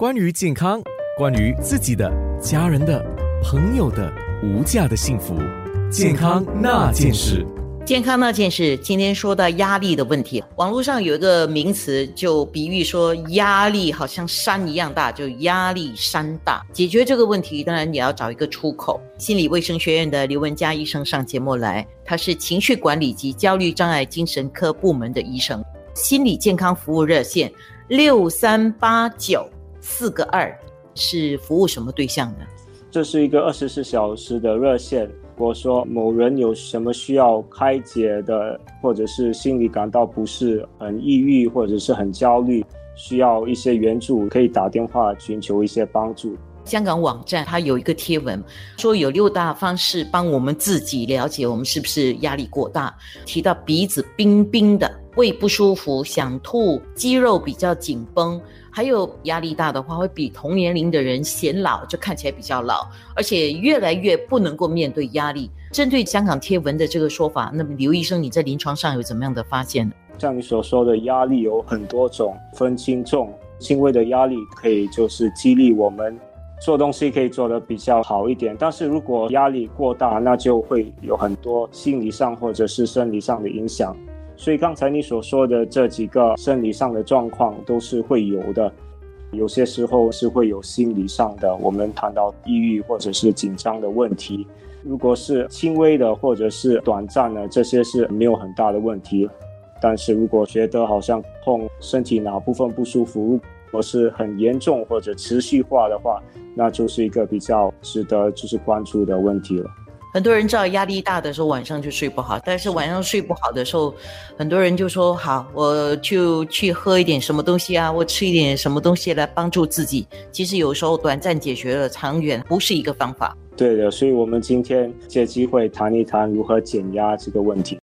关于健康，关于自己的、家人的、朋友的无价的幸福，健康那件事。健康那件事，今天说到压力的问题。网络上有一个名词，就比喻说压力好像山一样大，就压力山大。解决这个问题，当然也要找一个出口。心理卫生学院的刘文佳医生上节目来，他是情绪管理及焦虑障碍精神科部门的医生。心理健康服务热线六三八九四个二是服务什么对象的？这是一个二十四小时的热线。我说某人有什么需要开解的，或者是心里感到不适、很抑郁，或者是很焦虑，需要一些援助，可以打电话寻求一些帮助。香港网站它有一个贴文，说有六大方式帮我们自己了解我们是不是压力过大。提到鼻子冰冰的、胃不舒服、想吐、肌肉比较紧绷，还有压力大的话会比同年龄的人显老，就看起来比较老，而且越来越不能够面对压力。针对香港贴文的这个说法，那么刘医生你在临床上有怎么样的发现呢？像你所说的压力有很多种，分轻重。轻微的压力可以就是激励我们。做东西可以做得比较好一点，但是如果压力过大，那就会有很多心理上或者是生理上的影响。所以刚才你所说的这几个生理上的状况都是会有的，有些时候是会有心理上的。我们谈到抑郁或者是紧张的问题，如果是轻微的或者是短暂的，这些是没有很大的问题。但是如果觉得好像痛，身体哪部分不舒服，或是很严重或者持续化的话，那就是一个比较值得就是关注的问题了。很多人知道压力大的时候晚上就睡不好，但是晚上睡不好的时候，很多人就说好，我就去喝一点什么东西啊，我吃一点什么东西来帮助自己。其实有时候短暂解决了，长远不是一个方法。对的，所以我们今天借机会谈一谈如何减压这个问题。